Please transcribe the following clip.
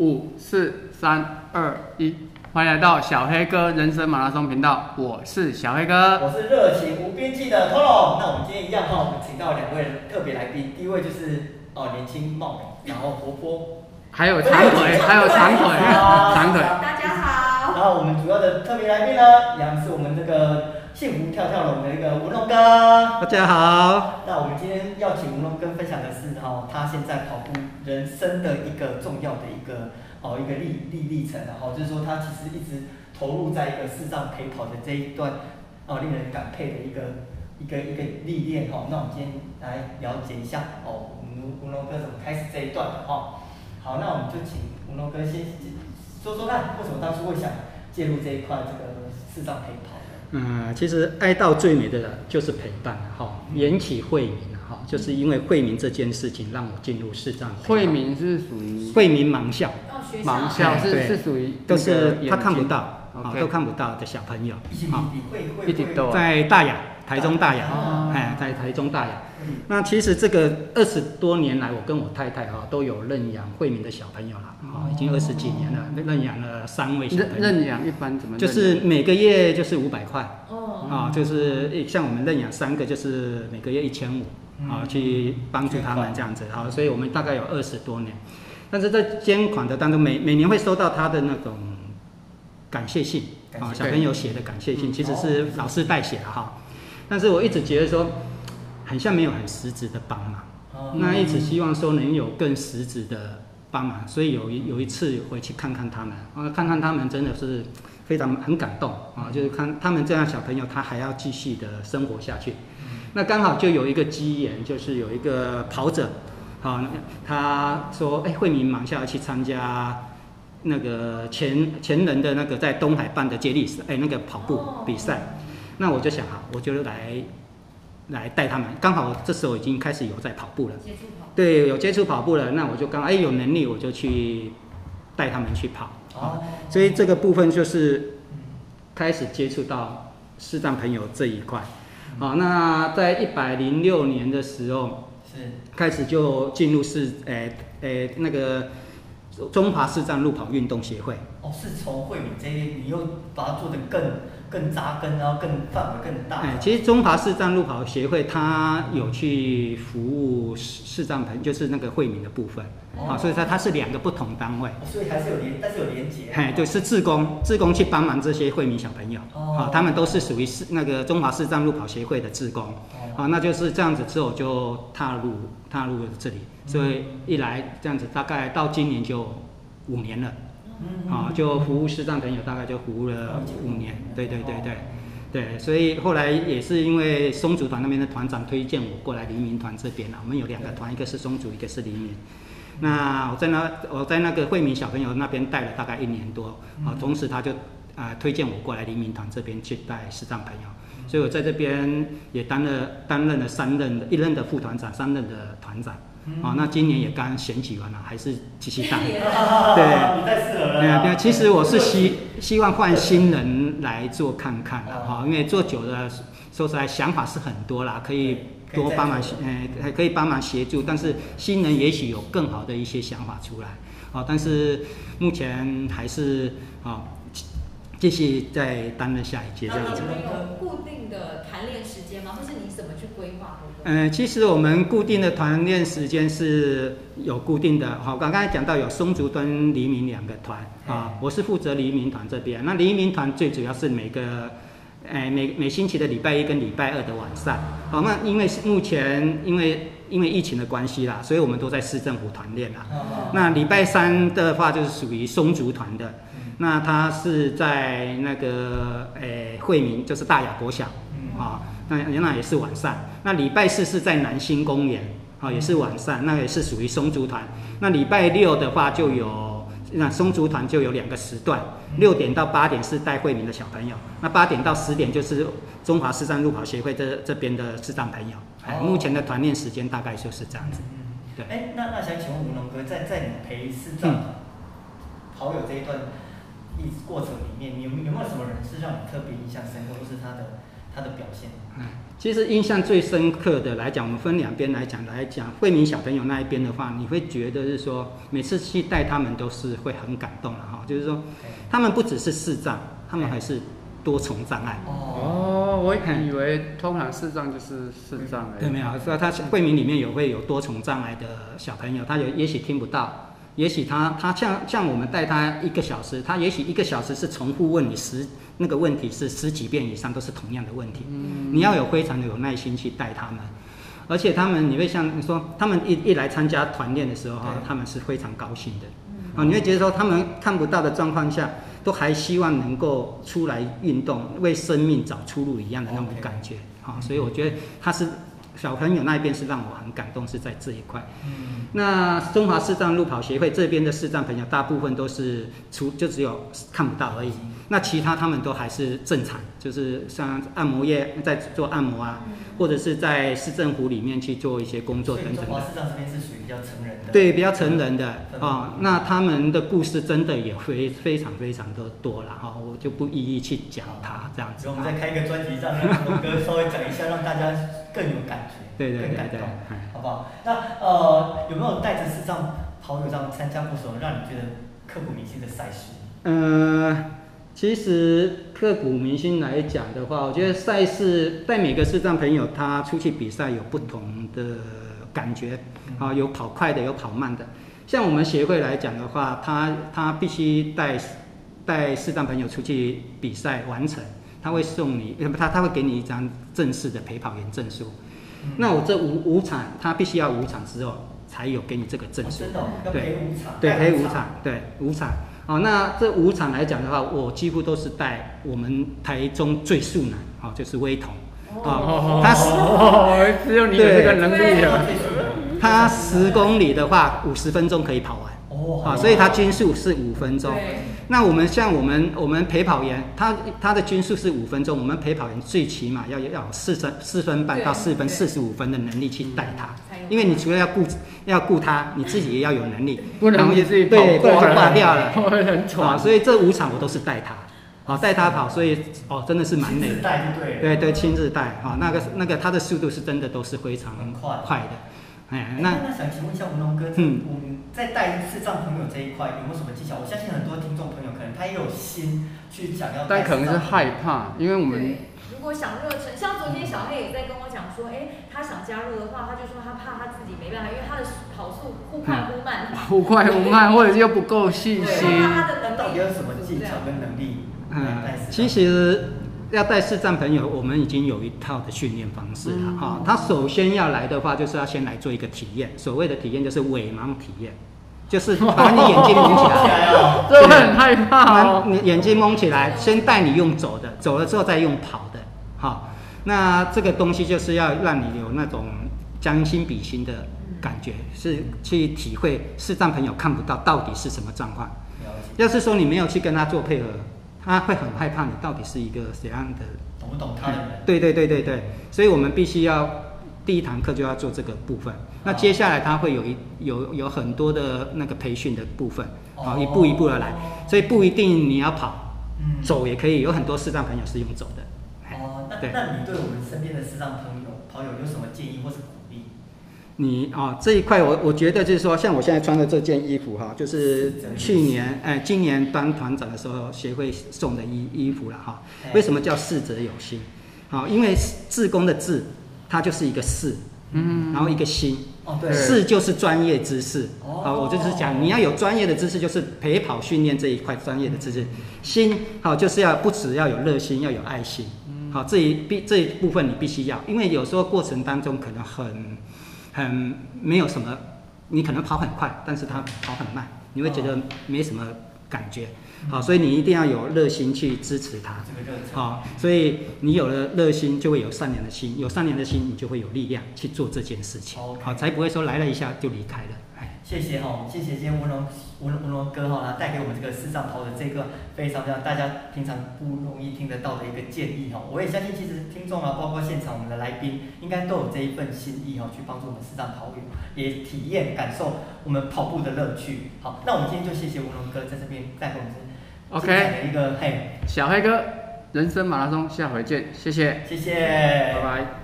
五四三二一，欢迎来到小黑哥人生马拉松频道，我是小黑哥，我是热情无边际的 Toro。那我们今天一样哈，我们请到两位特别来宾，第一位就是哦年轻貌美，然后活泼，还有长腿，还有长腿，长腿。大家好。然后我们主要的特别来宾呢，一样是我们这个。幸福跳跳龙的一个吴龙哥，大家好。那我们今天要请吴龙哥分享的是哈，他现在跑步人生的一个重要的一个哦一个历历历程，然后就是说他其实一直投入在一个视障陪跑的这一段哦令人感佩的一个一个一个历练哈。那我们今天来了解一下哦，我们文龙哥怎么开始这一段的哈。好，那我们就请吴龙哥先说说看，为什么当初会想介入这一块这个视障陪跑？嗯，其实爱到最美的就是陪伴哈。缘起惠民哈，就是因为惠民这件事情让我进入视障。惠民是属于惠民盲校，盲校是是属于都是他看不到啊，都看不到的小朋友啊，一直都在大雅，台中大雅，哎，在台中大雅。那其实这个二十多年来，我跟我太太哈都有认养惠民的小朋友了，啊，已经二十几年了，认养了三位小朋友。认养一般怎么？就是每个月就是五百块，啊，就是像我们认养三个，就是每个月一千五，啊，去帮助他们这样子，啊，所以我们大概有二十多年。但是在捐款的当中，每每年会收到他的那种感谢信，啊，小朋友写的感谢信，其实是老师代写的哈。但是我一直觉得说。很像没有很实质的帮忙，那一直希望说能有更实质的帮忙，所以有一有一次回去看看他们，啊，看看他们真的是非常很感动。啊，就是看他们这样小朋友，他还要继续的生活下去。那刚好就有一个机缘，就是有一个跑者，啊，他说，哎，惠民忙下要去参加那个前前人的那个在东海办的接力赛，哎，那个跑步比赛，那我就想啊，我就来。来带他们，刚好这时候已经开始有在跑步了，接触跑步，对，有接触跑步了，那我就刚哎有能力我就去带他们去跑，哦，所以这个部分就是开始接触到视障朋友这一块，好，那在一百零六年的时候是。开始就进入是诶诶那个中华视障路跑运动协会，哦，是从惠民这边，你又把它做得更。更扎根，然后更范围更大。哎，其实中华视障路跑协会它有去服务视视障朋友，就是那个惠民的部分啊，所以说它是两个不同单位。哦所以还是有连，但是有连结。哎，对，是志工，志工去帮忙这些惠民小朋友啊，他们都是属于是那个中华视障路跑协会的志工啊，那就是这样子之后就踏入踏入了这里，所以一来这样子大概到今年就五年了。啊，就服务视障朋友，大概就服务了五年。对对对对，对，所以后来也是因为松竹团那边的团长推荐我过来黎明团这边了。我们有两个团，一个是松竹，一个是黎明。那我在那我在那个惠民小朋友那边带了大概一年多，啊，同时他就啊推荐我过来黎明团这边去带视障朋友，所以我在这边也担了担任了三任的一任的副团长，三任的团长。哦，那今年也刚选举完了，还是继续当。对，对啊，对，其实我是希希望换新人来做看看的哈，因为做久了，说实在想法是很多啦，可以多帮忙，呃，还可以帮忙协助，但是新人也许有更好的一些想法出来。哦，但是目前还是啊，继续再担任下一届这样子。有固定的团练时间吗？或是你怎么去规划？嗯，其实我们固定的团练时间是有固定的。好，刚刚讲到有松竹跟黎明两个团啊，我是负责黎明团这边。那黎明团最主要是每个，诶每每星期的礼拜一跟礼拜二的晚上。好，那因为目前因为因为疫情的关系啦，所以我们都在市政府团练啦。那礼拜三的话就是属于松竹团的，那他是在那个诶惠民，就是大雅国小啊。那那也是晚上，那礼拜四是在南新公园，啊，也是晚上，那也是属于松竹团。那礼拜六的话就有，那松竹团就有两个时段，六点到八点是带惠民的小朋友，那八点到十点就是中华师范路跑协会这这边的视障朋友。哎，目前的团练时间大概就是这样子。对。哎，那那想请问吴龙哥，在在你陪视障跑友这一段历过程里面，你有有没有什么人是让你特别印象深刻，或是他的？他的表现，嗯，其实印象最深刻的来讲，我们分两边来讲来讲，惠民小朋友那一边的话，你会觉得是说，每次去带他们都是会很感动的哈，就是说，他们不只是视障，他们还是多重障碍。哦，我以为通常视障就是视障。对，没有，说他惠民里面有会有多重障碍的小朋友，他有也许听不到，也许他他像像我们带他一个小时，他也许一个小时是重复问你十。那个问题是十几遍以上都是同样的问题，你要有非常的有耐心去带他们，而且他们你会像你说，他们一一来参加团练的时候哈，他们是非常高兴的，啊，你会觉得说他们看不到的状况下，都还希望能够出来运动，为生命找出路一样的那种感觉，啊，所以我觉得他是小朋友那一边是让我很感动，是在这一块。那中华视障路跑协会这边的视障朋友，大部分都是除就只有看不到而已。那其他他们都还是正常，就是像按摩业在做按摩啊，或者是在市政府里面去做一些工作等等的。中华视障这边是属于比较成人的。对，比较成人的啊、哦。那他们的故事真的也非非常非常的多了哈，我就不一一去讲它这样子。我们再开一个专辑，让龙哥稍微讲一下，让大家更有感觉。对对对对，更感动，好不好？那呃，有没有带着视障跑友这样参加过什么让你觉得刻骨铭心的赛事？嗯、呃，其实刻骨铭心来讲的话，我觉得赛事带每个视障朋友他出去比赛有不同的感觉啊，有跑快的，有跑慢的。像我们协会来讲的话，他他必须带带视障朋友出去比赛完成，他会送你，他他会给你一张正式的陪跑员证书。那我这五五场，他必须要五场之后才有给你这个证书。哦哦、对，对，陪五场，对，五场。哦，那这五场来讲的话，我几乎都是带我们台中最速男，哦，就是威彤。哦，他是哦，只有你有这个能力啊。他十公里的话，五十分钟可以跑完。哦，啊，所以他均速是五分钟。那我们像我们我们陪跑员，他他的均速是五分钟，我们陪跑员最起码要要四分四分半到四分四十五分的能力去带他，因为你除了要顾要顾他，你自己也要有能力，不能也是对，不然就挂掉了，啊，所以这五场我都是带他，啊，带他跑，所以哦，真的是蛮累的，对对，亲自带，哈，那个那个他的速度是真的都是非常快的。哎，那那想请问一下吴龙哥，嗯，我们在带视障朋友这一块有没有什么技巧？我相信很多听众朋友可能他也有心去想要，但可能是害怕，因为我们如果想热忱，像昨天小黑也在跟我讲说，哎、欸，他想加入的话，他就说他怕他自己没办法，因为他的跑速忽快忽慢，忽快忽慢，或者是又不够信心。他的能力到底有什么技巧跟能力？嗯，其实。要带视障朋友，我们已经有一套的训练方式了哈、嗯。他首先要来的话，就是要先来做一个体验。所谓的体验就是伪盲体验，就是把你眼睛蒙起来，这会很害怕哦。你眼睛蒙起来，先带你用走的，走了之后再用跑的。好，那这个东西就是要让你有那种将心比心的感觉，是去体会视障朋友看不到到底是什么状况。要是说你没有去跟他做配合。他会很害怕你到底是一个怎样的，懂不懂他的人？对对对对对，所以我们必须要第一堂课就要做这个部分。那接下来他会有一有有很多的那个培训的部分，好，一步一步的来，所以不一定你要跑，走也可以，有很多视障朋友是用走的。哦，那那你对我们身边的视障朋友跑友有什么建议或是？你啊、哦，这一块我我觉得就是说，像我现在穿的这件衣服哈，就是去年哎，今年当团长的时候协会送的衣衣服了哈。为什么叫逝者有心？好，因为志工的志，它就是一个士，嗯，然后一个心，哦对，士就是专业知识，哦，我就是讲你要有专业的知识，就是陪跑训练这一块专业的知识，心好就是要不只要有热心，要有爱心，好，这一必这一部分你必须要，因为有时候过程当中可能很。很没有什么，你可能跑很快，但是他跑很慢，你会觉得没什么感觉。好、哦，所以你一定要有热心去支持他。好、哦，所以你有了热心，就会有善良的心，有善良的心，你就会有力量去做这件事情。好、哦，才不会说来了一下就离开了。谢谢哈，谢谢今天文龙文文龙哥哈，带给我们这个视障跑的这个非常非常大家平常不容易听得到的一个建议哈。我也相信，其实听众啊，包括现场我们的来宾，应该都有这一份心意哈，去帮助我们视障跑友，也体验感受我们跑步的乐趣。好，那我们今天就谢谢文龙哥在这边带给我们精彩的一个嘿，小黑哥，人生马拉松，下回见，谢谢，谢谢，拜拜。